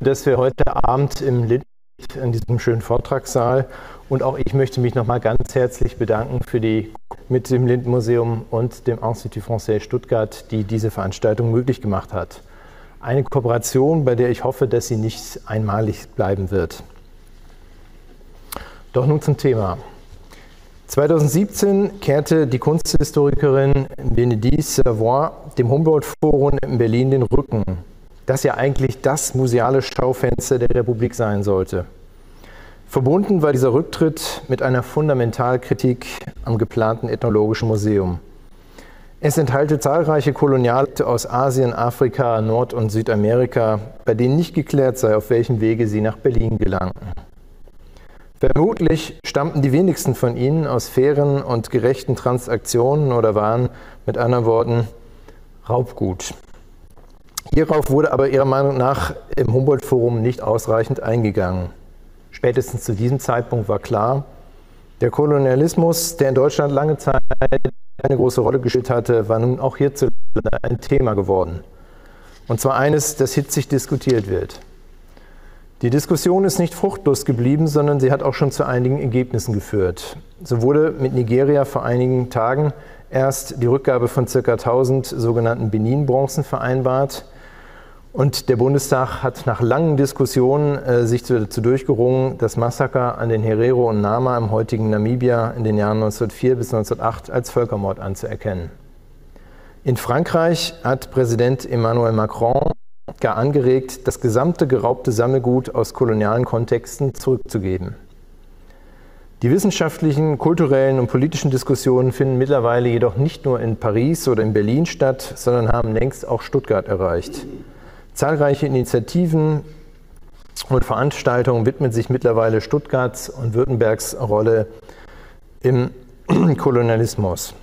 dass wir heute Abend im Lind in diesem schönen Vortragssaal und auch ich möchte mich nochmal ganz herzlich bedanken für die mit dem Lindenmuseum und dem Institut Français Stuttgart, die diese Veranstaltung möglich gemacht hat. Eine Kooperation, bei der ich hoffe, dass sie nicht einmalig bleiben wird. Doch nun zum Thema. 2017 kehrte die Kunsthistorikerin Benedice Savoy dem Humboldt-Forum in Berlin den Rücken, das ja eigentlich das museale Schaufenster der Republik sein sollte. Verbunden war dieser Rücktritt mit einer Fundamentalkritik am geplanten Ethnologischen Museum. Es enthalte zahlreiche Kolonialakte aus Asien, Afrika, Nord- und Südamerika, bei denen nicht geklärt sei, auf welchem Wege sie nach Berlin gelangten. Vermutlich stammten die wenigsten von ihnen aus fairen und gerechten Transaktionen oder waren mit anderen Worten Raubgut. Hierauf wurde aber ihrer Meinung nach im Humboldt-Forum nicht ausreichend eingegangen. Spätestens zu diesem Zeitpunkt war klar, der Kolonialismus, der in Deutschland lange Zeit eine große Rolle gespielt hatte, war nun auch hierzulande ein Thema geworden. Und zwar eines, das hitzig diskutiert wird. Die Diskussion ist nicht fruchtlos geblieben, sondern sie hat auch schon zu einigen Ergebnissen geführt. So wurde mit Nigeria vor einigen Tagen erst die Rückgabe von ca. 1000 sogenannten Benin-Bronzen vereinbart. Und der Bundestag hat nach langen Diskussionen äh, sich dazu durchgerungen, das Massaker an den Herero und Nama im heutigen Namibia in den Jahren 1904 bis 1908 als Völkermord anzuerkennen. In Frankreich hat Präsident Emmanuel Macron gar angeregt, das gesamte geraubte Sammelgut aus kolonialen Kontexten zurückzugeben. Die wissenschaftlichen, kulturellen und politischen Diskussionen finden mittlerweile jedoch nicht nur in Paris oder in Berlin statt, sondern haben längst auch Stuttgart erreicht. Zahlreiche Initiativen und Veranstaltungen widmen sich mittlerweile Stuttgarts und Württembergs Rolle im Kolonialismus.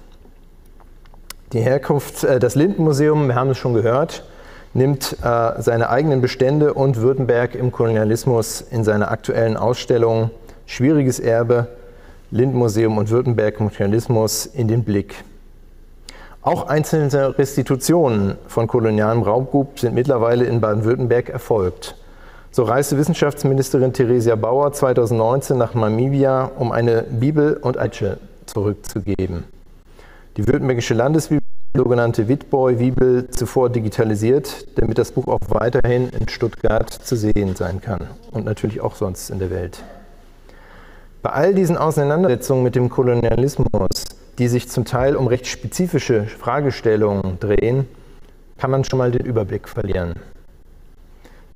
Die Herkunft, äh, das Lindenmuseum, wir haben es schon gehört, nimmt äh, seine eigenen Bestände und Württemberg im Kolonialismus in seiner aktuellen Ausstellung Schwieriges Erbe, Lindmuseum und Württemberg Kolonialismus in den Blick. Auch einzelne Restitutionen von kolonialem Raubgut sind mittlerweile in Baden-Württemberg erfolgt. So reiste Wissenschaftsministerin Theresia Bauer 2019 nach Namibia, um eine Bibel und Eiche zurückzugeben. Die württembergische Landesbibel sogenannte Witboy-Bibel zuvor digitalisiert, damit das Buch auch weiterhin in Stuttgart zu sehen sein kann und natürlich auch sonst in der Welt. Bei all diesen Auseinandersetzungen mit dem Kolonialismus, die sich zum Teil um recht spezifische Fragestellungen drehen, kann man schon mal den Überblick verlieren.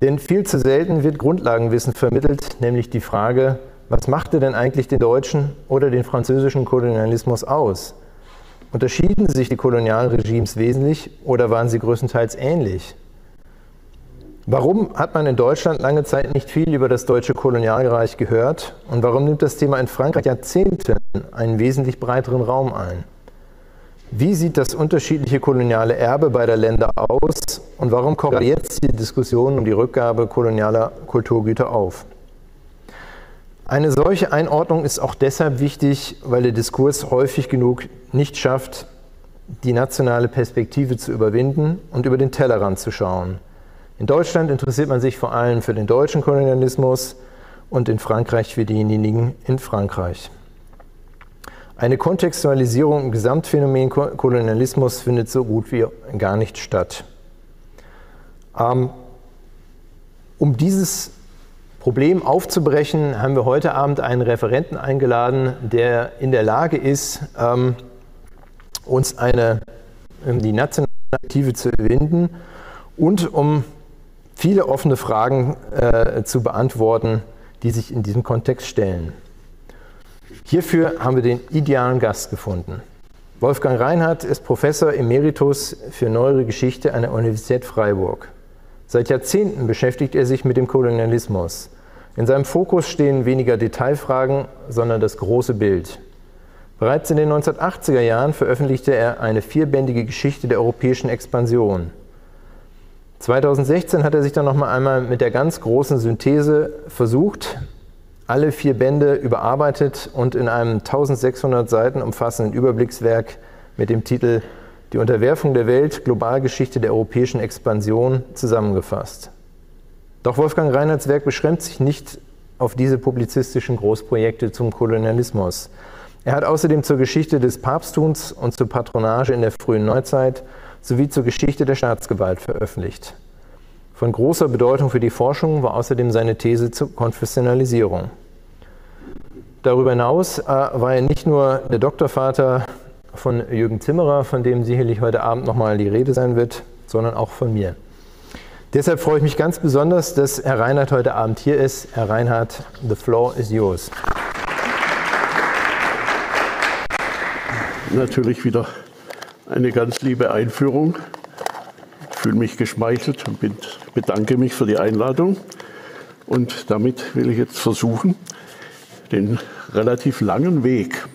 Denn viel zu selten wird Grundlagenwissen vermittelt, nämlich die Frage, was machte denn eigentlich den deutschen oder den französischen Kolonialismus aus? Unterschieden sich die Kolonialregimes wesentlich oder waren sie größtenteils ähnlich? Warum hat man in Deutschland lange Zeit nicht viel über das deutsche Kolonialreich gehört und warum nimmt das Thema in Frankreich Jahrzehnte einen wesentlich breiteren Raum ein? Wie sieht das unterschiedliche koloniale Erbe beider Länder aus und warum kommt jetzt die Diskussion um die Rückgabe kolonialer Kulturgüter auf? Eine solche Einordnung ist auch deshalb wichtig, weil der Diskurs häufig genug nicht schafft, die nationale Perspektive zu überwinden und über den Tellerrand zu schauen. In Deutschland interessiert man sich vor allem für den deutschen Kolonialismus und in Frankreich für diejenigen in Frankreich. Eine Kontextualisierung im Gesamtphänomen Kolonialismus findet so gut wie gar nicht statt. Ähm, um dieses Problem aufzubrechen, haben wir heute Abend einen Referenten eingeladen, der in der Lage ist, ähm, uns eine, die nationale Aktive zu überwinden und um viele offene Fragen äh, zu beantworten, die sich in diesem Kontext stellen. Hierfür haben wir den idealen Gast gefunden. Wolfgang Reinhardt ist Professor Emeritus für Neuere Geschichte an der Universität Freiburg. Seit Jahrzehnten beschäftigt er sich mit dem Kolonialismus. In seinem Fokus stehen weniger Detailfragen, sondern das große Bild. Bereits in den 1980er Jahren veröffentlichte er eine vierbändige Geschichte der europäischen Expansion. 2016 hat er sich dann noch einmal mit der ganz großen Synthese versucht, alle vier Bände überarbeitet und in einem 1600 Seiten umfassenden Überblickswerk mit dem Titel die Unterwerfung der Welt, Globalgeschichte der europäischen Expansion zusammengefasst. Doch Wolfgang Reinhards Werk beschränkt sich nicht auf diese publizistischen Großprojekte zum Kolonialismus. Er hat außerdem zur Geschichte des Papsttums und zur Patronage in der frühen Neuzeit sowie zur Geschichte der Staatsgewalt veröffentlicht. Von großer Bedeutung für die Forschung war außerdem seine These zur Konfessionalisierung. Darüber hinaus äh, war er nicht nur der Doktorvater von Jürgen Zimmerer, von dem sicherlich heute Abend nochmal die Rede sein wird, sondern auch von mir. Deshalb freue ich mich ganz besonders, dass Herr Reinhardt heute Abend hier ist. Herr Reinhardt, the floor is yours. Natürlich wieder eine ganz liebe Einführung. Ich fühle mich geschmeichelt und bedanke mich für die Einladung. Und damit will ich jetzt versuchen, den relativ langen Weg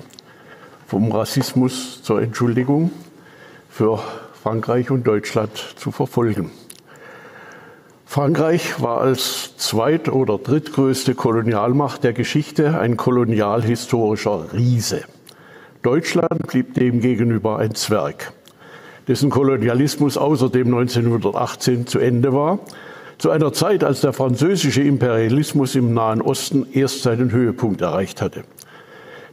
vom Rassismus zur Entschuldigung für Frankreich und Deutschland zu verfolgen. Frankreich war als zweit- oder drittgrößte Kolonialmacht der Geschichte ein kolonialhistorischer Riese. Deutschland blieb demgegenüber ein Zwerg, dessen Kolonialismus außerdem 1918 zu Ende war, zu einer Zeit, als der französische Imperialismus im Nahen Osten erst seinen Höhepunkt erreicht hatte.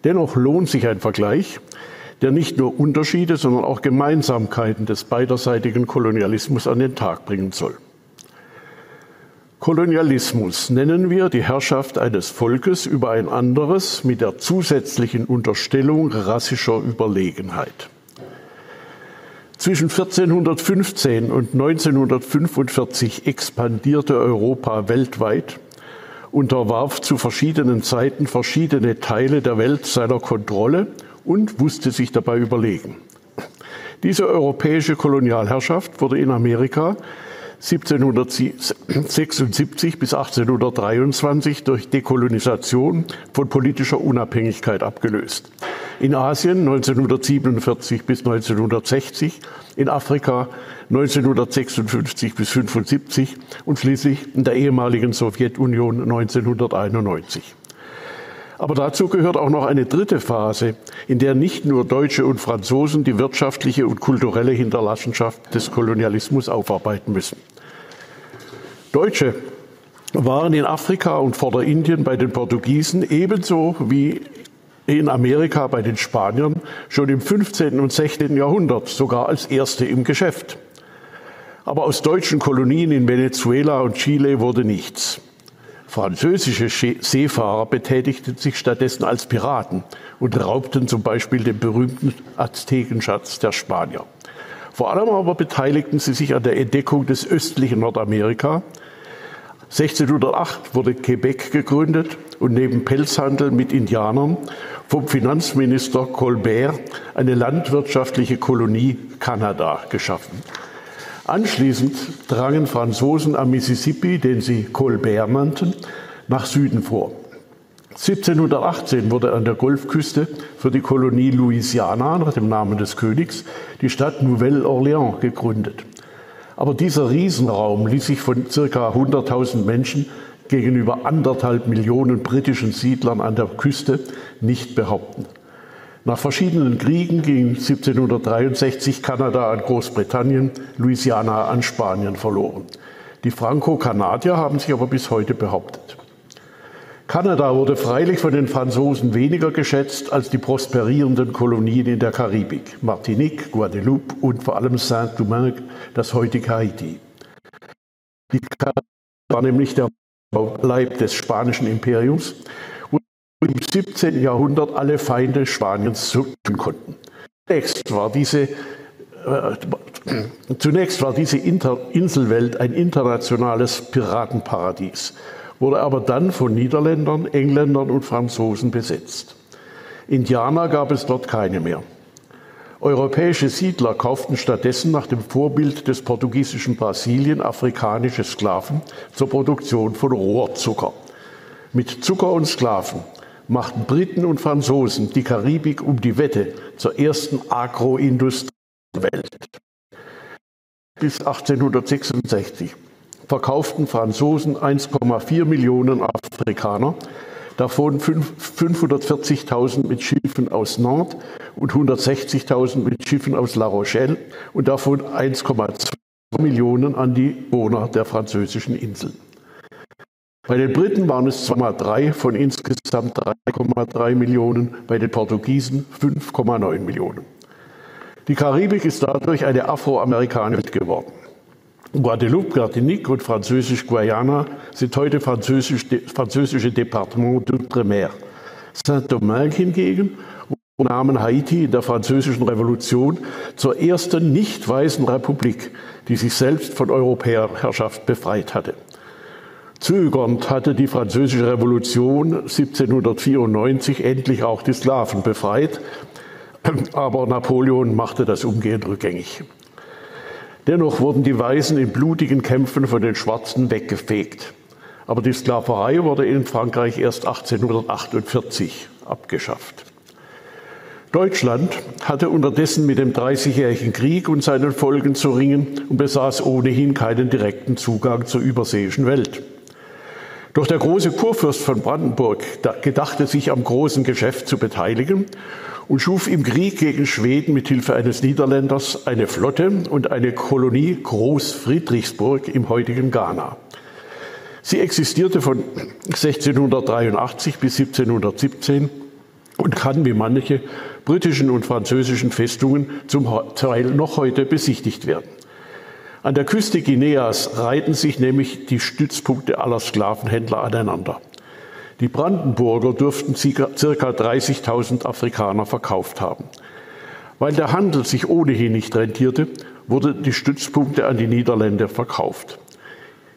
Dennoch lohnt sich ein Vergleich, der nicht nur Unterschiede, sondern auch Gemeinsamkeiten des beiderseitigen Kolonialismus an den Tag bringen soll. Kolonialismus nennen wir die Herrschaft eines Volkes über ein anderes mit der zusätzlichen Unterstellung rassischer Überlegenheit. Zwischen 1415 und 1945 expandierte Europa weltweit, unterwarf zu verschiedenen Zeiten verschiedene Teile der Welt seiner Kontrolle und wusste sich dabei überlegen. Diese europäische Kolonialherrschaft wurde in Amerika 1776 bis 1823 durch Dekolonisation von politischer Unabhängigkeit abgelöst. In Asien 1947 bis 1960, in Afrika 1956 bis 1975 und schließlich in der ehemaligen Sowjetunion 1991. Aber dazu gehört auch noch eine dritte Phase, in der nicht nur Deutsche und Franzosen die wirtschaftliche und kulturelle Hinterlassenschaft des Kolonialismus aufarbeiten müssen. Deutsche waren in Afrika und Vorderindien bei den Portugiesen ebenso wie in Amerika bei den Spaniern schon im 15. und 16. Jahrhundert sogar als Erste im Geschäft. Aber aus deutschen Kolonien in Venezuela und Chile wurde nichts. Französische Seefahrer betätigten sich stattdessen als Piraten und raubten zum Beispiel den berühmten Aztekenschatz der Spanier. Vor allem aber beteiligten sie sich an der Entdeckung des östlichen Nordamerika, 1608 wurde Quebec gegründet und neben Pelzhandel mit Indianern vom Finanzminister Colbert eine landwirtschaftliche Kolonie Kanada geschaffen. Anschließend drangen Franzosen am Mississippi, den sie Colbert nannten, nach Süden vor. 1718 wurde an der Golfküste für die Kolonie Louisiana nach dem Namen des Königs die Stadt Nouvelle-Orléans gegründet. Aber dieser Riesenraum ließ sich von circa 100.000 Menschen gegenüber anderthalb Millionen britischen Siedlern an der Küste nicht behaupten. Nach verschiedenen Kriegen ging 1763 Kanada an Großbritannien, Louisiana an Spanien verloren. Die Franco-Kanadier haben sich aber bis heute behauptet. Kanada wurde freilich von den Franzosen weniger geschätzt als die prosperierenden Kolonien in der Karibik, Martinique, Guadeloupe und vor allem Saint-Domingue, das heutige Haiti. Die Kanada war nämlich der Leib des spanischen Imperiums und im 17. Jahrhundert alle Feinde Spaniens zurücken konnten. Zunächst war diese, äh, zunächst war diese Inter Inselwelt ein internationales Piratenparadies wurde aber dann von Niederländern, Engländern und Franzosen besetzt. Indianer gab es dort keine mehr. Europäische Siedler kauften stattdessen nach dem Vorbild des portugiesischen Brasilien afrikanische Sklaven zur Produktion von Rohrzucker. Mit Zucker und Sklaven machten Briten und Franzosen die Karibik um die Wette zur ersten Agroindustrie der Welt. Bis 1866 verkauften Franzosen 1,4 Millionen Afrikaner, davon 540.000 mit Schiffen aus Nantes und 160.000 mit Schiffen aus La Rochelle und davon 1,2 Millionen an die Bewohner der französischen Inseln. Bei den Briten waren es 2,3 von insgesamt 3,3 Millionen, bei den Portugiesen 5,9 Millionen. Die Karibik ist dadurch eine afroamerikanische Welt geworden. Guadeloupe, Martinique und Französisch-Guayana sind heute französische Departements d'Outre-mer. Saint-Domingue hingegen nahmen Haiti in der Französischen Revolution zur ersten nicht weißen Republik, die sich selbst von Europäerherrschaft befreit hatte. Zögernd hatte die Französische Revolution 1794 endlich auch die Sklaven befreit, aber Napoleon machte das umgehend rückgängig. Dennoch wurden die Weißen in blutigen Kämpfen von den Schwarzen weggefegt. Aber die Sklaverei wurde in Frankreich erst 1848 abgeschafft. Deutschland hatte unterdessen mit dem Dreißigjährigen Krieg und seinen Folgen zu ringen und besaß ohnehin keinen direkten Zugang zur überseeischen Welt. Doch der große Kurfürst von Brandenburg gedachte sich am großen Geschäft zu beteiligen und schuf im Krieg gegen Schweden mit Hilfe eines Niederländers eine Flotte und eine Kolonie Groß Friedrichsburg im heutigen Ghana. Sie existierte von 1683 bis 1717 und kann wie manche britischen und französischen Festungen zum Teil noch heute besichtigt werden. An der Küste Guineas reiten sich nämlich die Stützpunkte aller Sklavenhändler aneinander. Die Brandenburger dürften ca. 30.000 Afrikaner verkauft haben. Weil der Handel sich ohnehin nicht rentierte, wurden die Stützpunkte an die Niederländer verkauft.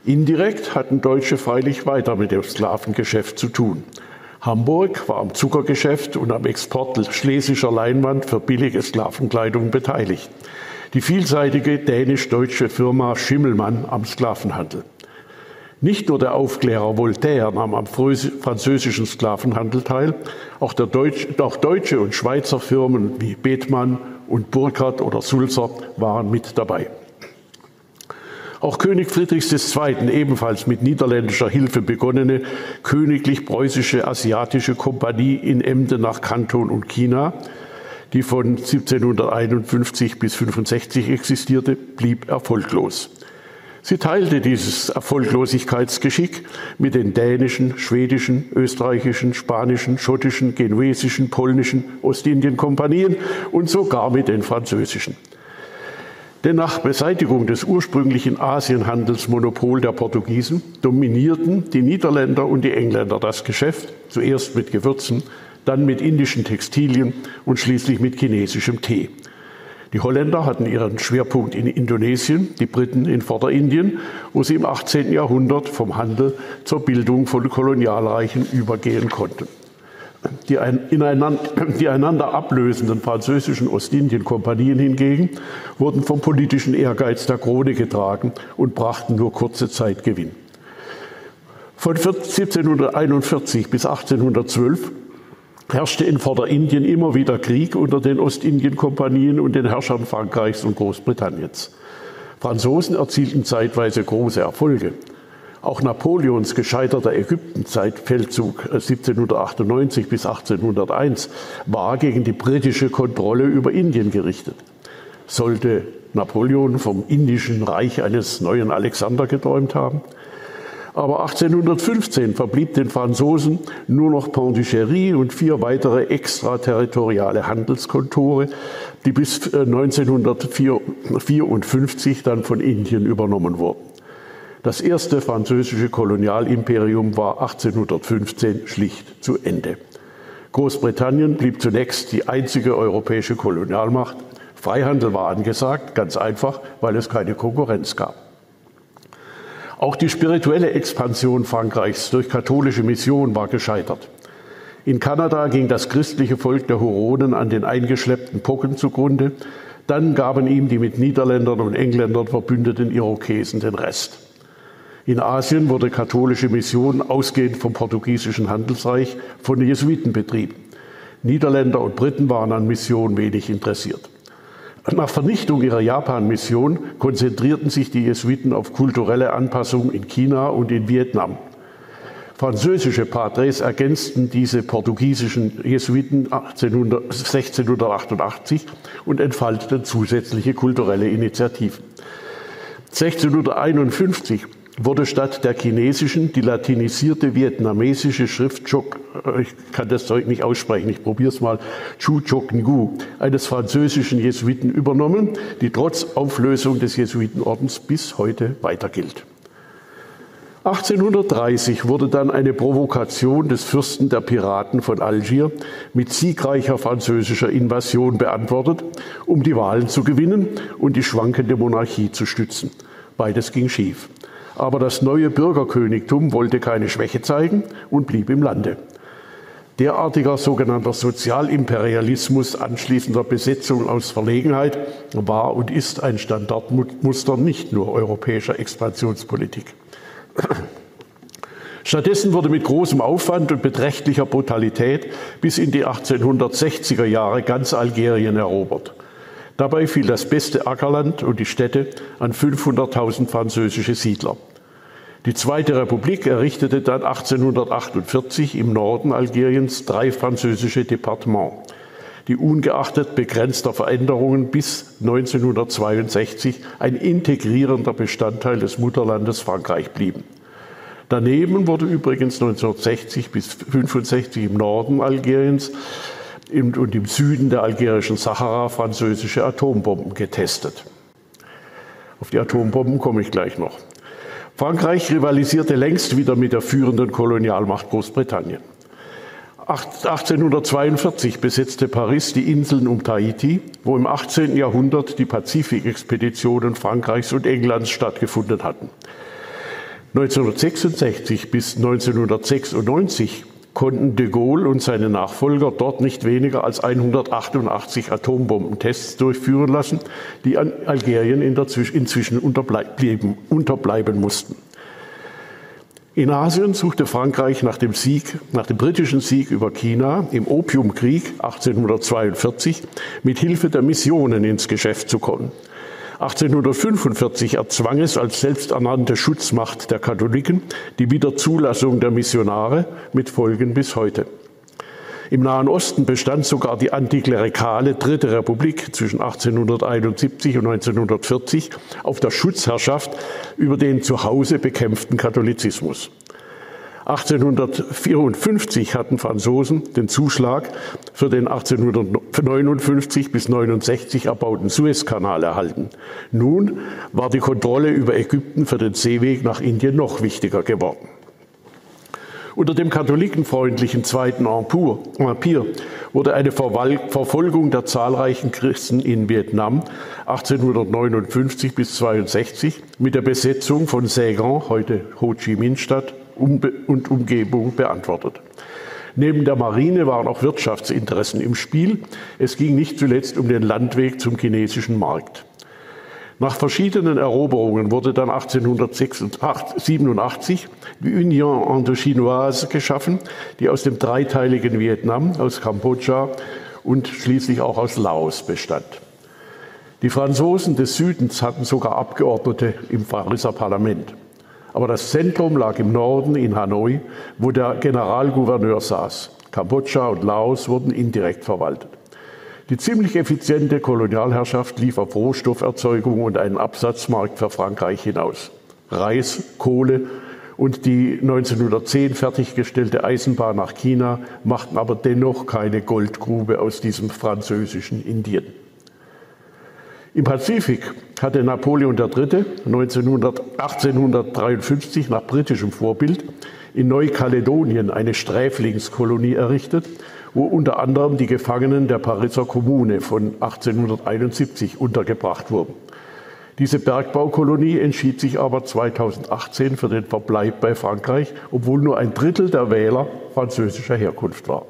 Indirekt hatten Deutsche freilich weiter mit dem Sklavengeschäft zu tun. Hamburg war am Zuckergeschäft und am Export schlesischer Leinwand für billige Sklavenkleidung beteiligt. Die vielseitige dänisch-deutsche Firma Schimmelmann am Sklavenhandel. Nicht nur der Aufklärer Voltaire nahm am französischen Sklavenhandel teil, auch, Deutsch, auch deutsche und Schweizer Firmen wie Bethmann und Burkhardt oder Sulzer waren mit dabei. Auch König Friedrichs II., ebenfalls mit niederländischer Hilfe begonnene königlich-preußische asiatische Kompanie in Emden nach Kanton und China, die von 1751 bis 65 existierte, blieb erfolglos. Sie teilte dieses Erfolglosigkeitsgeschick mit den dänischen, schwedischen, österreichischen, spanischen, schottischen, genuesischen, polnischen Ostindien-Kompanien und sogar mit den französischen. Denn nach Beseitigung des ursprünglichen Asienhandelsmonopol der Portugiesen dominierten die Niederländer und die Engländer das Geschäft, zuerst mit Gewürzen, dann mit indischen Textilien und schließlich mit chinesischem Tee. Die Holländer hatten ihren Schwerpunkt in Indonesien, die Briten in Vorderindien, wo sie im 18. Jahrhundert vom Handel zur Bildung von Kolonialreichen übergehen konnten. Die, ineinander, die einander ablösenden französischen Ostindien-Kompanien hingegen wurden vom politischen Ehrgeiz der Krone getragen und brachten nur kurze Zeit Gewinn. Von 1741 bis 1812 herrschte in Vorderindien immer wieder Krieg unter den Ostindien-Kompanien und den Herrschern Frankreichs und Großbritanniens. Franzosen erzielten zeitweise große Erfolge. Auch Napoleons gescheiterter Ägyptenzeitfeldzug 1798 äh, bis 1801 war gegen die britische Kontrolle über Indien gerichtet. Sollte Napoleon vom indischen Reich eines neuen Alexander geträumt haben? Aber 1815 verblieb den Franzosen nur noch Pondichéry und vier weitere extraterritoriale Handelskontore, die bis 1954 dann von Indien übernommen wurden. Das erste französische Kolonialimperium war 1815 schlicht zu Ende. Großbritannien blieb zunächst die einzige europäische Kolonialmacht. Freihandel war angesagt, ganz einfach, weil es keine Konkurrenz gab. Auch die spirituelle Expansion Frankreichs durch katholische Mission war gescheitert. In Kanada ging das christliche Volk der Huronen an den eingeschleppten Pocken zugrunde. Dann gaben ihm die mit Niederländern und Engländern verbündeten Irokesen den Rest. In Asien wurde katholische Mission ausgehend vom portugiesischen Handelsreich von den Jesuiten betrieben. Niederländer und Briten waren an Mission wenig interessiert. Nach Vernichtung ihrer Japan-Mission konzentrierten sich die Jesuiten auf kulturelle Anpassung in China und in Vietnam. Französische Padres ergänzten diese portugiesischen Jesuiten 1800, 1688 und entfalteten zusätzliche kulturelle Initiativen. 1651 wurde statt der chinesischen die latinisierte vietnamesische Schrift Chok, äh, ich kann das Zeug nicht aussprechen, ich probiere es mal, Chu Chok Ngu, eines französischen Jesuiten übernommen, die trotz Auflösung des Jesuitenordens bis heute weiter gilt. 1830 wurde dann eine Provokation des Fürsten der Piraten von Algier mit siegreicher französischer Invasion beantwortet, um die Wahlen zu gewinnen und die schwankende Monarchie zu stützen. Beides ging schief. Aber das neue Bürgerkönigtum wollte keine Schwäche zeigen und blieb im Lande. Derartiger sogenannter Sozialimperialismus anschließender Besetzung aus Verlegenheit war und ist ein Standardmuster nicht nur europäischer Expansionspolitik. Stattdessen wurde mit großem Aufwand und beträchtlicher Brutalität bis in die 1860er Jahre ganz Algerien erobert. Dabei fiel das beste Ackerland und die Städte an 500.000 französische Siedler. Die Zweite Republik errichtete dann 1848 im Norden Algeriens drei französische Departements, die ungeachtet begrenzter Veränderungen bis 1962 ein integrierender Bestandteil des Mutterlandes Frankreich blieben. Daneben wurde übrigens 1960 bis 1965 im Norden Algeriens und im Süden der algerischen Sahara französische Atombomben getestet. Auf die Atombomben komme ich gleich noch. Frankreich rivalisierte längst wieder mit der führenden Kolonialmacht Großbritannien. 1842 besetzte Paris die Inseln um Tahiti, wo im 18. Jahrhundert die Pazifikexpeditionen Frankreichs und Englands stattgefunden hatten. 1966 bis 1996 konnten de Gaulle und seine Nachfolger dort nicht weniger als 188 Atombombentests durchführen lassen, die an Algerien inzwischen unterbleiben, unterbleiben mussten. In Asien suchte Frankreich nach dem Sieg, nach dem britischen Sieg über China im Opiumkrieg 1842 mit Hilfe der Missionen ins Geschäft zu kommen. 1845 erzwang es als selbsternannte Schutzmacht der Katholiken die Wiederzulassung der Missionare mit Folgen bis heute. Im Nahen Osten bestand sogar die antiklerikale Dritte Republik zwischen 1871 und 1940 auf der Schutzherrschaft über den zu Hause bekämpften Katholizismus. 1854 hatten Franzosen den Zuschlag für den 1859 bis 69 erbauten Suezkanal erhalten. Nun war die Kontrolle über Ägypten für den Seeweg nach Indien noch wichtiger geworden. Unter dem katholikenfreundlichen Zweiten Empire wurde eine Verfolgung der zahlreichen Christen in Vietnam 1859 bis 62 mit der Besetzung von Saigon, heute Ho Chi Minh Stadt, und Umgebung beantwortet. Neben der Marine waren auch Wirtschaftsinteressen im Spiel. Es ging nicht zuletzt um den Landweg zum chinesischen Markt. Nach verschiedenen Eroberungen wurde dann 1887 die Union Indochinoise geschaffen, die aus dem dreiteiligen Vietnam, aus Kambodscha und schließlich auch aus Laos bestand. Die Franzosen des Südens hatten sogar Abgeordnete im Pariser Parlament. Aber das Zentrum lag im Norden in Hanoi, wo der Generalgouverneur saß. Kambodscha und Laos wurden indirekt verwaltet. Die ziemlich effiziente Kolonialherrschaft lief auf Rohstofferzeugung und einen Absatzmarkt für Frankreich hinaus. Reis, Kohle und die 1910 fertiggestellte Eisenbahn nach China machten aber dennoch keine Goldgrube aus diesem französischen Indien. Im Pazifik hatte Napoleon III. 1853 nach britischem Vorbild in Neukaledonien eine Sträflingskolonie errichtet, wo unter anderem die Gefangenen der Pariser Kommune von 1871 untergebracht wurden. Diese Bergbaukolonie entschied sich aber 2018 für den Verbleib bei Frankreich, obwohl nur ein Drittel der Wähler französischer Herkunft war.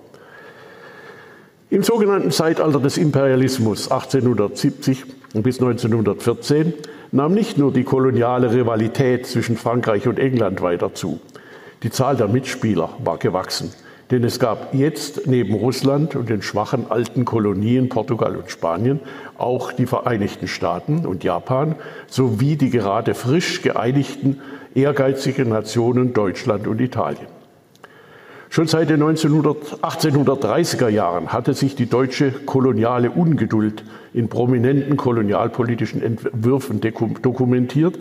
Im sogenannten Zeitalter des Imperialismus 1870 bis 1914 nahm nicht nur die koloniale Rivalität zwischen Frankreich und England weiter zu. Die Zahl der Mitspieler war gewachsen, denn es gab jetzt neben Russland und den schwachen alten Kolonien Portugal und Spanien auch die Vereinigten Staaten und Japan sowie die gerade frisch geeinigten ehrgeizigen Nationen Deutschland und Italien. Schon seit den 1830er Jahren hatte sich die deutsche koloniale Ungeduld in prominenten kolonialpolitischen Entwürfen dokumentiert,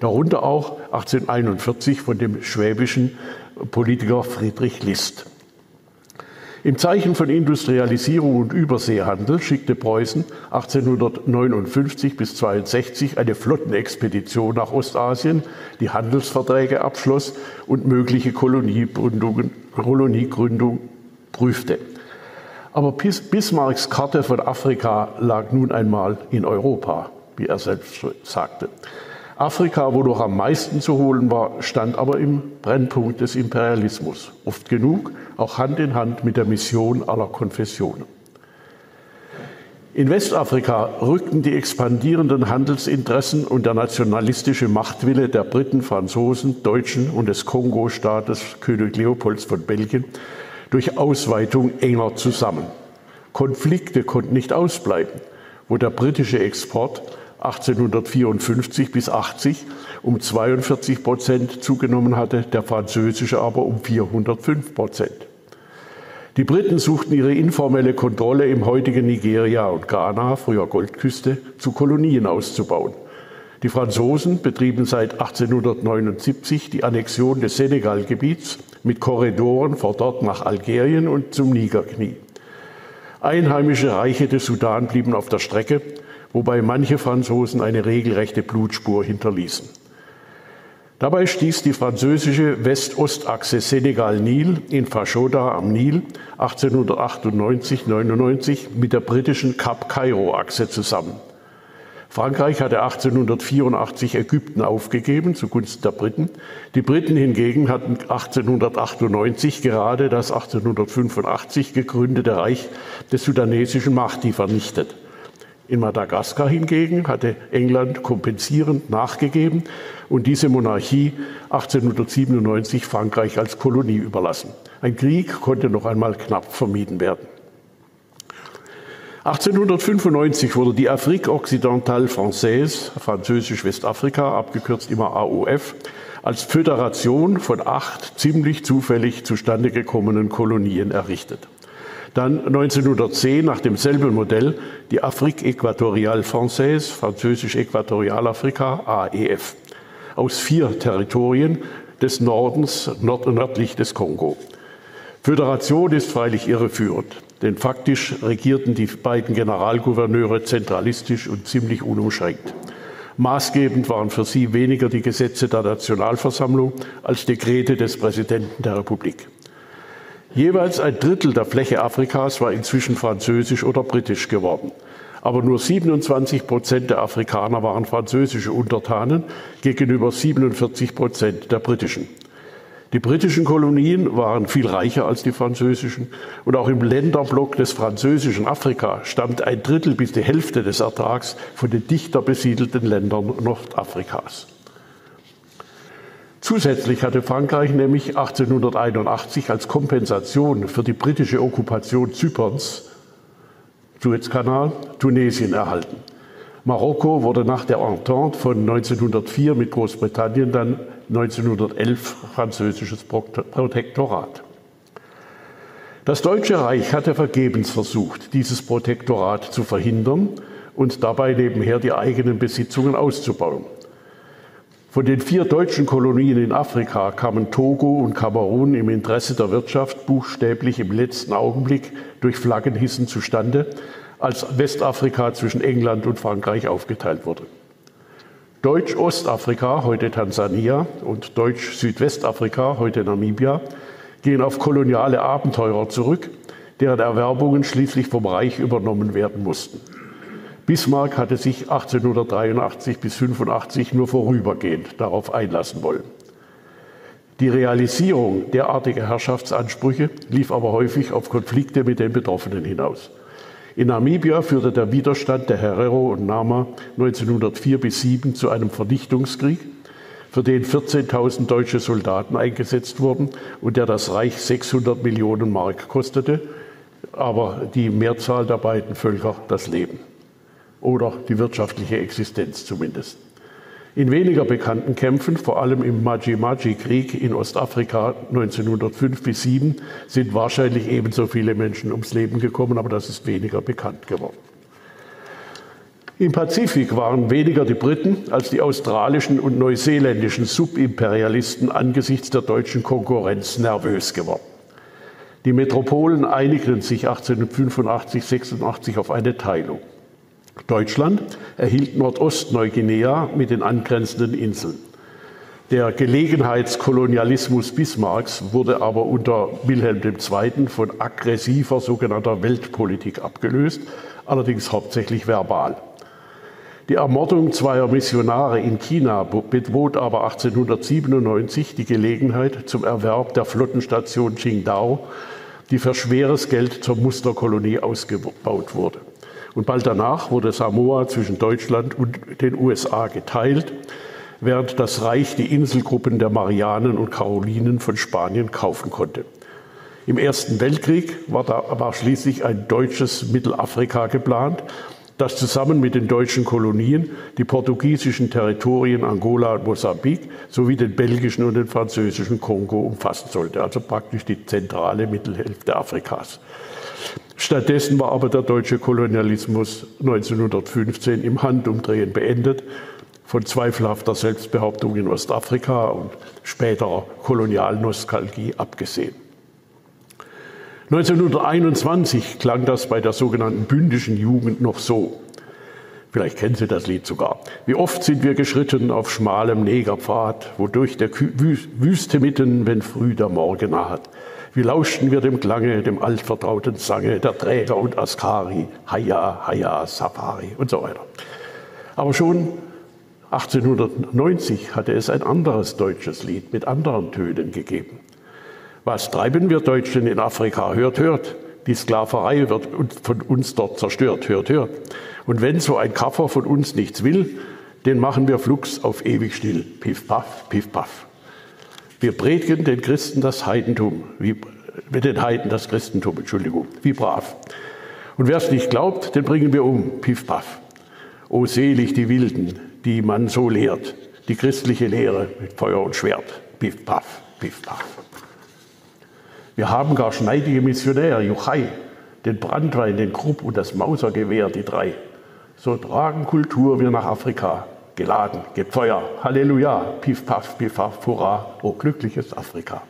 Darunter auch 1841 von dem schwäbischen Politiker Friedrich List. Im Zeichen von Industrialisierung und Überseehandel schickte Preußen 1859 bis 62 eine Flottenexpedition nach Ostasien, die Handelsverträge abschloss und mögliche Koloniegründung prüfte. Aber Bismarcks Karte von Afrika lag nun einmal in Europa, wie er selbst sagte. Afrika, wo noch am meisten zu holen war, stand aber im Brennpunkt des Imperialismus, oft genug auch Hand in Hand mit der Mission aller Konfessionen. In Westafrika rückten die expandierenden Handelsinteressen und der nationalistische Machtwille der Briten, Franzosen, Deutschen und des Kongo-Staates König Leopolds von Belgien durch Ausweitung enger zusammen. Konflikte konnten nicht ausbleiben, wo der britische Export 1854 bis 80 um 42 Prozent zugenommen hatte, der französische aber um 405 Prozent. Die Briten suchten ihre informelle Kontrolle im heutigen Nigeria und Ghana, früher Goldküste, zu Kolonien auszubauen. Die Franzosen betrieben seit 1879 die Annexion des Senegalgebiets mit Korridoren von dort nach Algerien und zum Nigerknie. Einheimische Reiche des Sudan blieben auf der Strecke wobei manche Franzosen eine regelrechte Blutspur hinterließen. Dabei stieß die französische West-Ost-Achse Senegal-Nil in Fashoda am Nil 1898-99 mit der britischen Kap-Kairo-Achse zusammen. Frankreich hatte 1884 Ägypten aufgegeben zugunsten der Briten. Die Briten hingegen hatten 1898 gerade das 1885 gegründete Reich des sudanesischen Mahdi vernichtet. In Madagaskar hingegen hatte England kompensierend nachgegeben und diese Monarchie 1897 Frankreich als Kolonie überlassen. Ein Krieg konnte noch einmal knapp vermieden werden. 1895 wurde die Afrique Occidentale Française, französisch Westafrika, abgekürzt immer AOF, als Föderation von acht ziemlich zufällig zustande gekommenen Kolonien errichtet. Dann 1910 nach demselben Modell die Afrique Équatoriale Française, französisch Äquatorialafrika, AEF, aus vier Territorien des Nordens, nord nördlich des Kongo. Föderation ist freilich irreführend, denn faktisch regierten die beiden Generalgouverneure zentralistisch und ziemlich unumschränkt. Maßgebend waren für sie weniger die Gesetze der Nationalversammlung als Dekrete des Präsidenten der Republik. Jeweils ein Drittel der Fläche Afrikas war inzwischen französisch oder britisch geworden. Aber nur 27 Prozent der Afrikaner waren französische Untertanen gegenüber 47 Prozent der britischen. Die britischen Kolonien waren viel reicher als die französischen und auch im Länderblock des französischen Afrika stammt ein Drittel bis die Hälfte des Ertrags von den dichter besiedelten Ländern Nordafrikas. Zusätzlich hatte Frankreich nämlich 1881 als Kompensation für die britische Okkupation Zyperns, Suezkanal, Tunesien erhalten. Marokko wurde nach der Entente von 1904 mit Großbritannien dann 1911 französisches Protektorat. Das Deutsche Reich hatte vergebens versucht, dieses Protektorat zu verhindern und dabei nebenher die eigenen Besitzungen auszubauen. Von den vier deutschen Kolonien in Afrika kamen Togo und Kamerun im Interesse der Wirtschaft buchstäblich im letzten Augenblick durch Flaggenhissen zustande, als Westafrika zwischen England und Frankreich aufgeteilt wurde. Deutsch-Ostafrika, heute Tansania, und Deutsch-Südwestafrika, heute Namibia, gehen auf koloniale Abenteurer zurück, deren Erwerbungen schließlich vom Reich übernommen werden mussten. Bismarck hatte sich 1883 bis 85 nur vorübergehend darauf einlassen wollen. Die Realisierung derartiger Herrschaftsansprüche lief aber häufig auf Konflikte mit den Betroffenen hinaus. In Namibia führte der Widerstand der Herero und Nama 1904 bis 7 zu einem Vernichtungskrieg, für den 14.000 deutsche Soldaten eingesetzt wurden und der das Reich 600 Millionen Mark kostete, aber die Mehrzahl der beiden Völker das Leben oder die wirtschaftliche Existenz zumindest. In weniger bekannten Kämpfen, vor allem im Maji-Maji-Krieg in Ostafrika 1905 bis 7, sind wahrscheinlich ebenso viele Menschen ums Leben gekommen, aber das ist weniger bekannt geworden. Im Pazifik waren weniger die Briten als die australischen und neuseeländischen Subimperialisten angesichts der deutschen Konkurrenz nervös geworden. Die Metropolen einigten sich 1885, 86 auf eine Teilung. Deutschland erhielt Nordostneuguinea mit den angrenzenden Inseln. Der Gelegenheitskolonialismus Bismarcks wurde aber unter Wilhelm II. von aggressiver sogenannter Weltpolitik abgelöst, allerdings hauptsächlich verbal. Die Ermordung zweier Missionare in China bot aber 1897 die Gelegenheit zum Erwerb der Flottenstation Qingdao, die für schweres Geld zur Musterkolonie ausgebaut wurde. Und bald danach wurde Samoa zwischen Deutschland und den USA geteilt, während das Reich die Inselgruppen der Marianen und Karolinen von Spanien kaufen konnte. Im Ersten Weltkrieg war, da, war schließlich ein deutsches Mittelafrika geplant, das zusammen mit den deutschen Kolonien die portugiesischen Territorien Angola und Mosambik sowie den belgischen und den französischen Kongo umfassen sollte, also praktisch die zentrale Mittelhälfte Afrikas. Stattdessen war aber der deutsche Kolonialismus 1915 im Handumdrehen beendet, von zweifelhafter Selbstbehauptung in Ostafrika und späterer Kolonialnostalgie abgesehen. 1921 klang das bei der sogenannten bündischen Jugend noch so. Vielleicht kennen Sie das Lied sogar. Wie oft sind wir geschritten auf schmalem Negerpfad, wodurch der Wüste mitten, wenn früh der Morgen naht. Wie lauschten wir dem Klange, dem altvertrauten Sange der Träger und Askari, Haya, Haya, Safari und so weiter. Aber schon 1890 hatte es ein anderes deutsches Lied mit anderen Tönen gegeben. Was treiben wir Deutschen in Afrika? Hört, hört. Die Sklaverei wird von uns dort zerstört. Hört, hört. Und wenn so ein Kaffer von uns nichts will, den machen wir flugs auf ewig still. Piff, paff, piff, paff. Wir predigen den Christen das Heidentum, wie, mit den Heiden das Christentum, Entschuldigung, wie brav. Und wer es nicht glaubt, den bringen wir um, piff, paff. O selig die Wilden, die man so lehrt, die christliche Lehre mit Feuer und Schwert, piff, paff, piff, paff. Wir haben gar schneidige Missionäre, Juchai, den Brandwein, den Krupp und das Mausergewehr, die drei. So tragen Kultur wir nach Afrika, geladen, gebt Feuer, Halleluja, piff, paff, piff, paff, hurra, oh glückliches Afrika.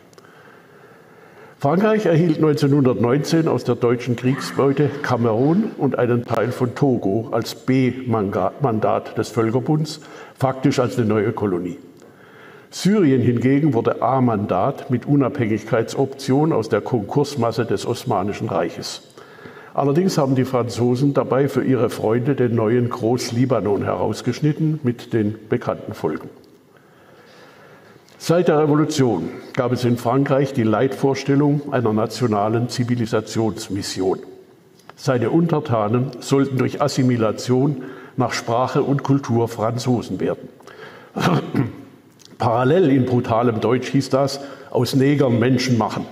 Frankreich erhielt 1919 aus der deutschen Kriegsbeute Kamerun und einen Teil von Togo als B-Mandat des Völkerbunds, faktisch als eine neue Kolonie. Syrien hingegen wurde A-Mandat mit Unabhängigkeitsoption aus der Konkursmasse des Osmanischen Reiches. Allerdings haben die Franzosen dabei für ihre Freunde den neuen Groß-Libanon herausgeschnitten mit den bekannten Folgen. Seit der Revolution gab es in Frankreich die Leitvorstellung einer nationalen Zivilisationsmission. Seine Untertanen sollten durch Assimilation nach Sprache und Kultur Franzosen werden. Parallel in brutalem Deutsch hieß das, aus Negern Menschen machen.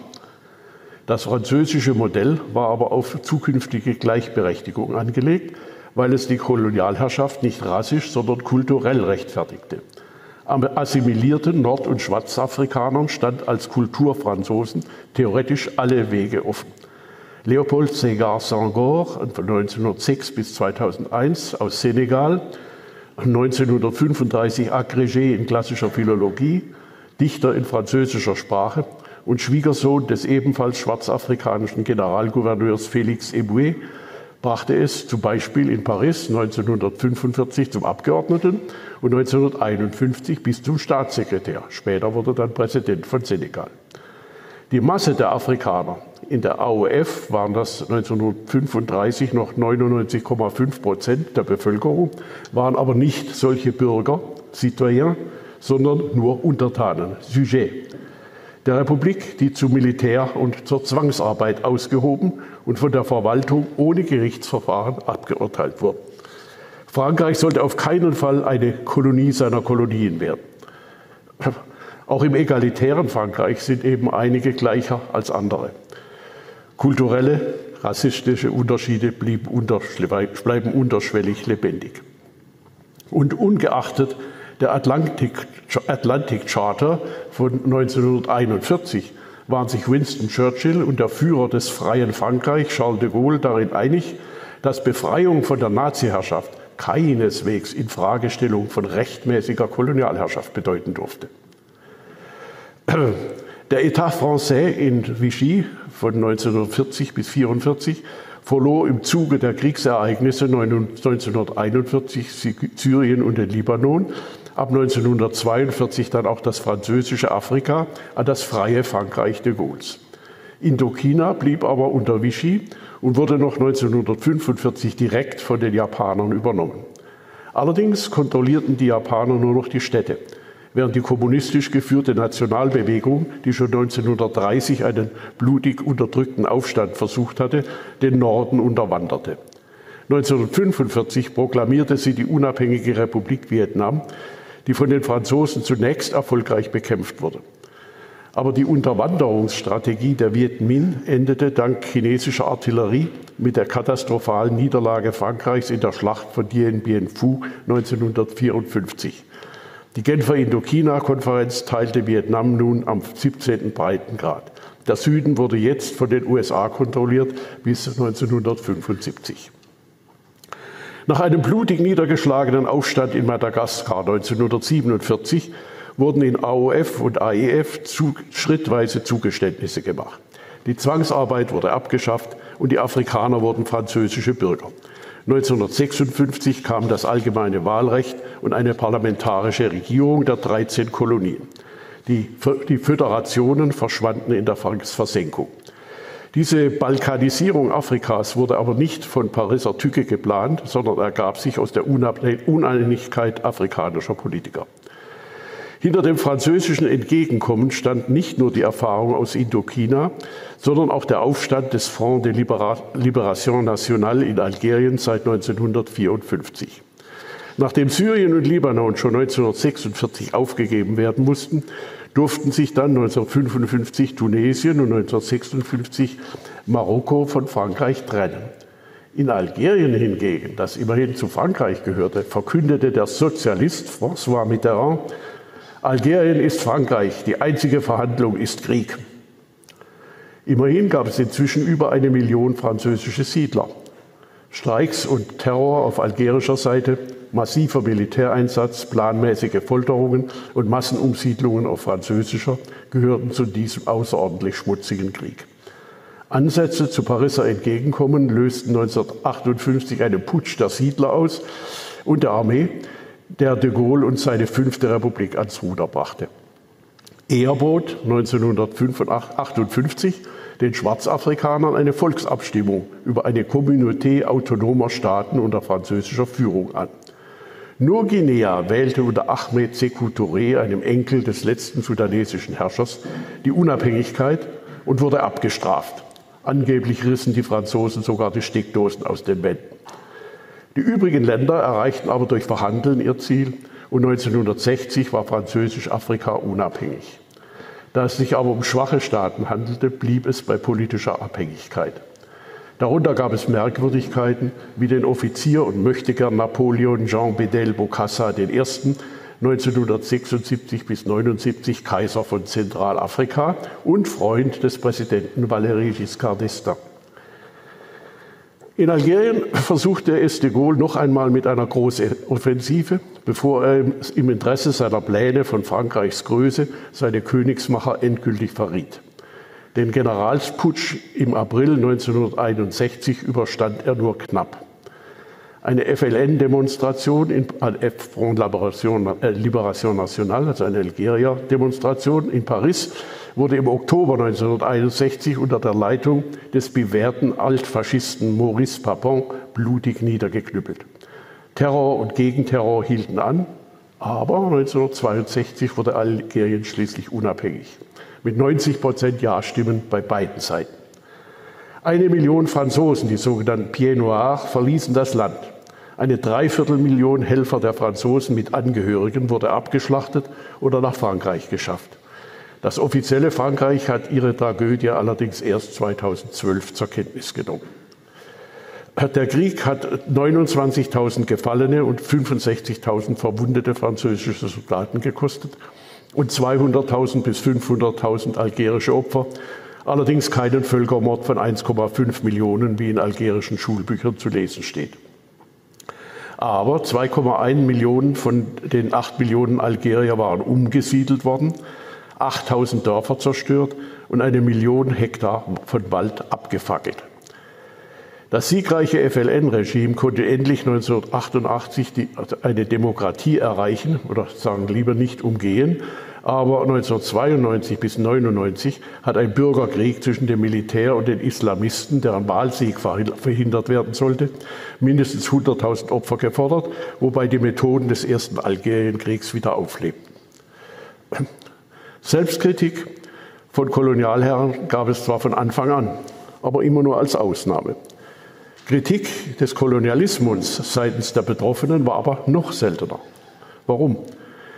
Das französische Modell war aber auf zukünftige Gleichberechtigung angelegt, weil es die Kolonialherrschaft nicht rassisch, sondern kulturell rechtfertigte. Am assimilierten Nord- und Schwarzafrikanern stand als Kulturfranzosen theoretisch alle Wege offen. Leopold Ségar Senghor von 1906 bis 2001 aus Senegal 1935 Agrégé in klassischer Philologie, Dichter in französischer Sprache und Schwiegersohn des ebenfalls schwarzafrikanischen Generalgouverneurs Félix Eboué, brachte es zum Beispiel in Paris 1945 zum Abgeordneten und 1951 bis zum Staatssekretär. Später wurde er dann Präsident von Senegal. Die Masse der Afrikaner in der AOF waren das 1935 noch 99,5 Prozent der Bevölkerung, waren aber nicht solche Bürger, Citoyens, sondern nur Untertanen, Sujet der Republik, die zum Militär und zur Zwangsarbeit ausgehoben und von der Verwaltung ohne Gerichtsverfahren abgeurteilt wurden. Frankreich sollte auf keinen Fall eine Kolonie seiner Kolonien werden. Auch im egalitären Frankreich sind eben einige gleicher als andere. Kulturelle, rassistische Unterschiede bleiben, unterschwellig lebendig. Und ungeachtet der Atlantic, Atlantic Charter von 1941 waren sich Winston Churchill und der Führer des freien Frankreich, Charles de Gaulle, darin einig, dass Befreiung von der Naziherrschaft keineswegs Infragestellung von rechtmäßiger Kolonialherrschaft bedeuten durfte. Der Etat français in Vichy von 1940 bis 1944 verlor im Zuge der Kriegsereignisse 1941 Syrien und den Libanon, ab 1942 dann auch das französische Afrika an das freie Frankreich de Gaulles. Indochina blieb aber unter Vichy und wurde noch 1945 direkt von den Japanern übernommen. Allerdings kontrollierten die Japaner nur noch die Städte während die kommunistisch geführte Nationalbewegung, die schon 1930 einen blutig unterdrückten Aufstand versucht hatte, den Norden unterwanderte. 1945 proklamierte sie die unabhängige Republik Vietnam, die von den Franzosen zunächst erfolgreich bekämpft wurde. Aber die Unterwanderungsstrategie der Viet Minh endete dank chinesischer Artillerie mit der katastrophalen Niederlage Frankreichs in der Schlacht von Dien Bien Phu 1954. Die Genfer Indochina-Konferenz teilte Vietnam nun am 17. Breitengrad. Der Süden wurde jetzt von den USA kontrolliert bis 1975. Nach einem blutig niedergeschlagenen Aufstand in Madagaskar 1947 wurden in AOF und AEF zu, schrittweise Zugeständnisse gemacht. Die Zwangsarbeit wurde abgeschafft und die Afrikaner wurden französische Bürger. 1956 kam das allgemeine Wahlrecht und eine parlamentarische Regierung der 13 Kolonien. Die, die Föderationen verschwanden in der Versenkung. Diese Balkanisierung Afrikas wurde aber nicht von Pariser Tücke geplant, sondern ergab sich aus der Uneinigkeit afrikanischer Politiker. Hinter dem französischen Entgegenkommen stand nicht nur die Erfahrung aus Indochina, sondern auch der Aufstand des Front de Libération Nationale in Algerien seit 1954. Nachdem Syrien und Libanon schon 1946 aufgegeben werden mussten, durften sich dann 1955 Tunesien und 1956 Marokko von Frankreich trennen. In Algerien hingegen, das immerhin zu Frankreich gehörte, verkündete der Sozialist François Mitterrand Algerien ist Frankreich, die einzige Verhandlung ist Krieg. Immerhin gab es inzwischen über eine Million französische Siedler. Streiks und Terror auf algerischer Seite, massiver Militäreinsatz, planmäßige Folterungen und Massenumsiedlungen auf französischer gehörten zu diesem außerordentlich schmutzigen Krieg. Ansätze zu Pariser Entgegenkommen lösten 1958 einen Putsch der Siedler aus und der Armee, der de Gaulle und seine fünfte Republik ans Ruder brachte. Bot 1958 den Schwarzafrikanern eine Volksabstimmung über eine Communauté autonomer Staaten unter französischer Führung an. Nur Guinea wählte unter Ahmed Sekou Touré, einem Enkel des letzten sudanesischen Herrschers, die Unabhängigkeit und wurde abgestraft. Angeblich rissen die Franzosen sogar die Steckdosen aus den Wänden. Die übrigen Länder erreichten aber durch Verhandeln ihr Ziel und 1960 war Französisch-Afrika unabhängig. Da es sich aber um schwache Staaten handelte, blieb es bei politischer Abhängigkeit. Darunter gab es Merkwürdigkeiten wie den Offizier und Möchtegern Napoleon Jean Bedel Bokassa I., 1976 bis 79 Kaiser von Zentralafrika und Freund des Präsidenten Valéry Giscard d'Estaing. In Algerien versuchte es de Gaulle noch einmal mit einer großen Offensive, bevor er im Interesse seiner Pläne von Frankreichs Größe seine Königsmacher endgültig verriet. Den Generalsputsch im April 1961 überstand er nur knapp. Eine FLN-Demonstration, Front äh, Liberation Nationale, also eine Algerier-Demonstration in Paris, wurde im Oktober 1961 unter der Leitung des bewährten Altfaschisten Maurice Papon blutig niedergeknüppelt. Terror und Gegenterror hielten an, aber 1962 wurde Algerien schließlich unabhängig. Mit 90 Prozent Ja-Stimmen bei beiden Seiten. Eine Million Franzosen, die sogenannten Pieds Noirs, verließen das Land. Eine Dreiviertelmillion Helfer der Franzosen mit Angehörigen wurde abgeschlachtet oder nach Frankreich geschafft. Das offizielle Frankreich hat ihre Tragödie allerdings erst 2012 zur Kenntnis genommen. Der Krieg hat 29.000 Gefallene und 65.000 verwundete französische Soldaten gekostet und 200.000 bis 500.000 algerische Opfer, allerdings keinen Völkermord von 1,5 Millionen, wie in algerischen Schulbüchern zu lesen steht. Aber 2,1 Millionen von den 8 Millionen Algerier waren umgesiedelt worden, 8000 Dörfer zerstört und eine Million Hektar von Wald abgefackelt. Das siegreiche FLN-Regime konnte endlich 1988 die, also eine Demokratie erreichen oder sagen lieber nicht umgehen. Aber 1992 bis 1999 hat ein Bürgerkrieg zwischen dem Militär und den Islamisten, deren Wahlsieg verhindert werden sollte, mindestens 100.000 Opfer gefordert, wobei die Methoden des ersten Algerienkriegs wieder auflebten. Selbstkritik von Kolonialherren gab es zwar von Anfang an, aber immer nur als Ausnahme. Kritik des Kolonialismus seitens der Betroffenen war aber noch seltener. Warum?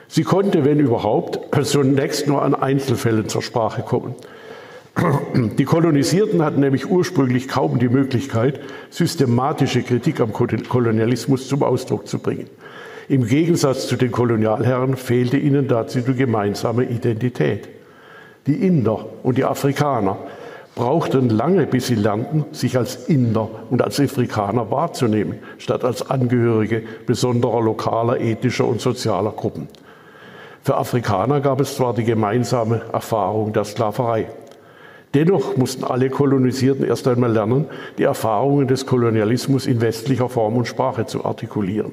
Sie konnte, wenn überhaupt, zunächst nur an Einzelfällen zur Sprache kommen. Die Kolonisierten hatten nämlich ursprünglich kaum die Möglichkeit, systematische Kritik am Kolonialismus zum Ausdruck zu bringen. Im Gegensatz zu den Kolonialherren fehlte ihnen dazu die gemeinsame Identität. Die Inder und die Afrikaner brauchten lange, bis sie lernten, sich als Inder und als Afrikaner wahrzunehmen, statt als Angehörige besonderer lokaler, ethischer und sozialer Gruppen. Für Afrikaner gab es zwar die gemeinsame Erfahrung der Sklaverei. Dennoch mussten alle Kolonisierten erst einmal lernen, die Erfahrungen des Kolonialismus in westlicher Form und Sprache zu artikulieren.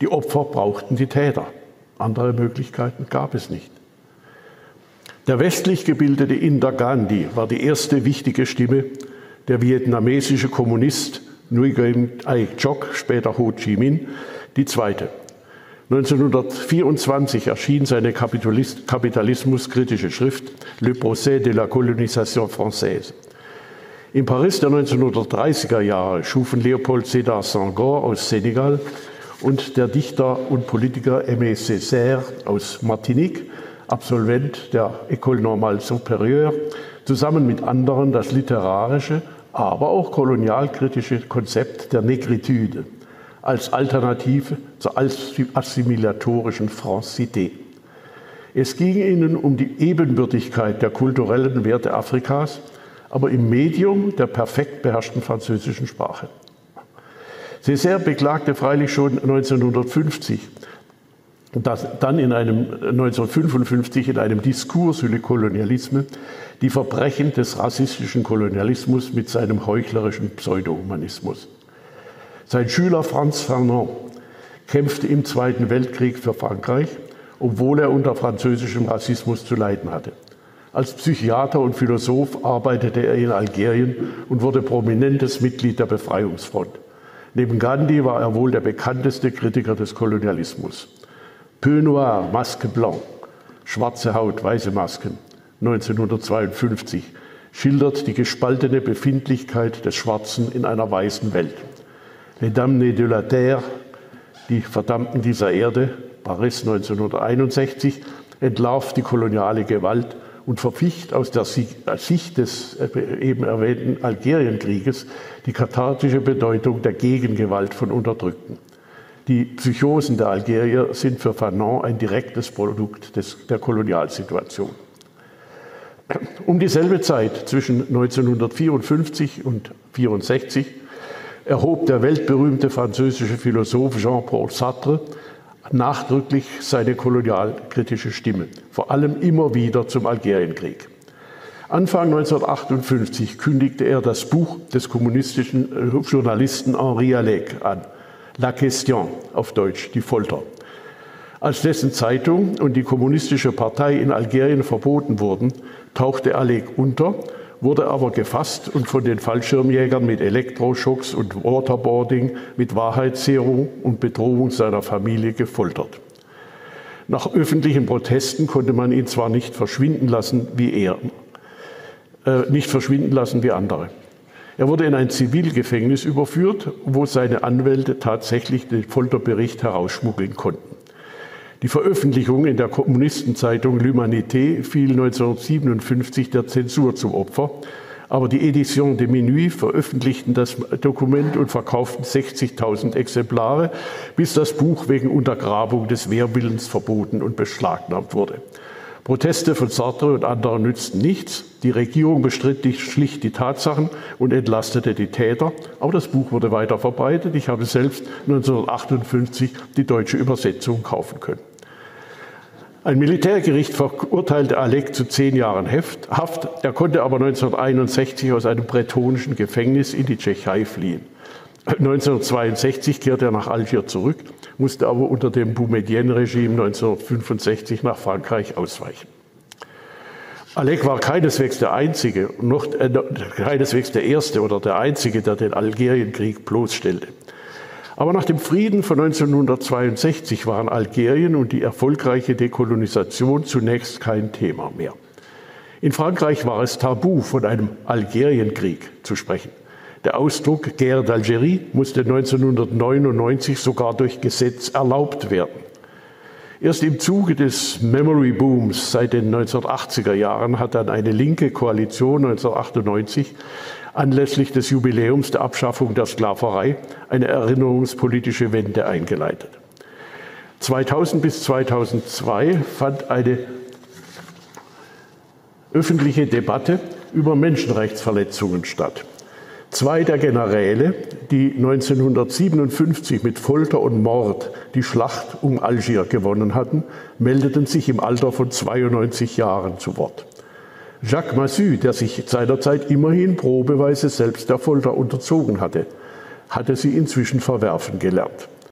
Die Opfer brauchten die Täter. Andere Möglichkeiten gab es nicht. Der westlich gebildete Inder Gandhi war die erste wichtige Stimme. Der vietnamesische Kommunist Nguyen Ai Chok, später Ho Chi Minh, die zweite. 1924 erschien seine kapitalismuskritische Schrift Le procès de la colonisation française. In Paris der 1930er Jahre schufen Leopold Sédar Senghor aus Senegal und der Dichter und Politiker Aimé Césaire aus Martinique Absolvent der École Normale Supérieure, zusammen mit anderen das literarische, aber auch kolonialkritische Konzept der Negritude als Alternative zur assimilatorischen Francité. Es ging ihnen um die Ebenbürtigkeit der kulturellen Werte Afrikas, aber im Medium der perfekt beherrschten französischen Sprache. Césaire beklagte freilich schon 1950, dass dann in einem 1955 in einem Diskurs über Kolonialisme die Verbrechen des rassistischen Kolonialismus mit seinem heuchlerischen Pseudohumanismus. Sein Schüler Franz Fanon kämpfte im Zweiten Weltkrieg für Frankreich, obwohl er unter französischem Rassismus zu leiden hatte. Als Psychiater und Philosoph arbeitete er in Algerien und wurde prominentes Mitglied der Befreiungsfront. Neben Gandhi war er wohl der bekannteste Kritiker des Kolonialismus. Peu noir, Maske blanc, schwarze Haut, weiße Masken, 1952, schildert die gespaltene Befindlichkeit des Schwarzen in einer weißen Welt. Les damnés de la Terre, die Verdammten dieser Erde, Paris 1961, entlarvt die koloniale Gewalt und verficht aus der Sicht des äh, eben erwähnten Algerienkrieges die kathartische Bedeutung der Gegengewalt von Unterdrückten. Die Psychosen der Algerier sind für Fanon ein direktes Produkt des, der Kolonialsituation. Um dieselbe Zeit zwischen 1954 und 1964 erhob der weltberühmte französische Philosoph Jean-Paul Sartre nachdrücklich seine kolonialkritische Stimme, vor allem immer wieder zum Algerienkrieg. Anfang 1958 kündigte er das Buch des kommunistischen äh, Journalisten Henri Alec an, La Question auf Deutsch, die Folter. Als dessen Zeitung und die kommunistische Partei in Algerien verboten wurden, tauchte Alec unter, wurde aber gefasst und von den Fallschirmjägern mit Elektroschocks und Waterboarding, mit Wahrheitsserum und Bedrohung seiner Familie gefoltert. Nach öffentlichen Protesten konnte man ihn zwar nicht verschwinden lassen wie er, äh, nicht verschwinden lassen wie andere. Er wurde in ein Zivilgefängnis überführt, wo seine Anwälte tatsächlich den Folterbericht herausschmuggeln konnten. Die Veröffentlichung in der Kommunistenzeitung L'Humanité fiel 1957 der Zensur zum Opfer, aber die Edition de Minuit veröffentlichten das Dokument und verkauften 60.000 Exemplare, bis das Buch wegen Untergrabung des Wehrwillens verboten und beschlagnahmt wurde. Proteste von Sartre und anderen nützten nichts. Die Regierung bestritt schlicht die Tatsachen und entlastete die Täter. Aber das Buch wurde weiter verbreitet. Ich habe selbst 1958 die deutsche Übersetzung kaufen können. Ein Militärgericht verurteilte Alec zu zehn Jahren Haft. Er konnte aber 1961 aus einem bretonischen Gefängnis in die Tschechei fliehen. 1962 kehrte er nach Algier zurück, musste aber unter dem Boumedienne-Regime 1965 nach Frankreich ausweichen. Alec war keineswegs der Einzige, noch, äh, keineswegs der Erste oder der Einzige, der den Algerienkrieg bloßstellte. Aber nach dem Frieden von 1962 waren Algerien und die erfolgreiche Dekolonisation zunächst kein Thema mehr. In Frankreich war es tabu, von einem Algerienkrieg zu sprechen. Der Ausdruck Guerre d'Algérie musste 1999 sogar durch Gesetz erlaubt werden. Erst im Zuge des Memory Booms seit den 1980er Jahren hat dann eine linke Koalition 1998 anlässlich des Jubiläums der Abschaffung der Sklaverei eine erinnerungspolitische Wende eingeleitet. 2000 bis 2002 fand eine öffentliche Debatte über Menschenrechtsverletzungen statt. Zwei der Generäle, die 1957 mit Folter und Mord die Schlacht um Algier gewonnen hatten, meldeten sich im Alter von 92 Jahren zu Wort. Jacques Massu, der sich seinerzeit immerhin probeweise selbst der Folter unterzogen hatte, hatte sie inzwischen verwerfen gelernt.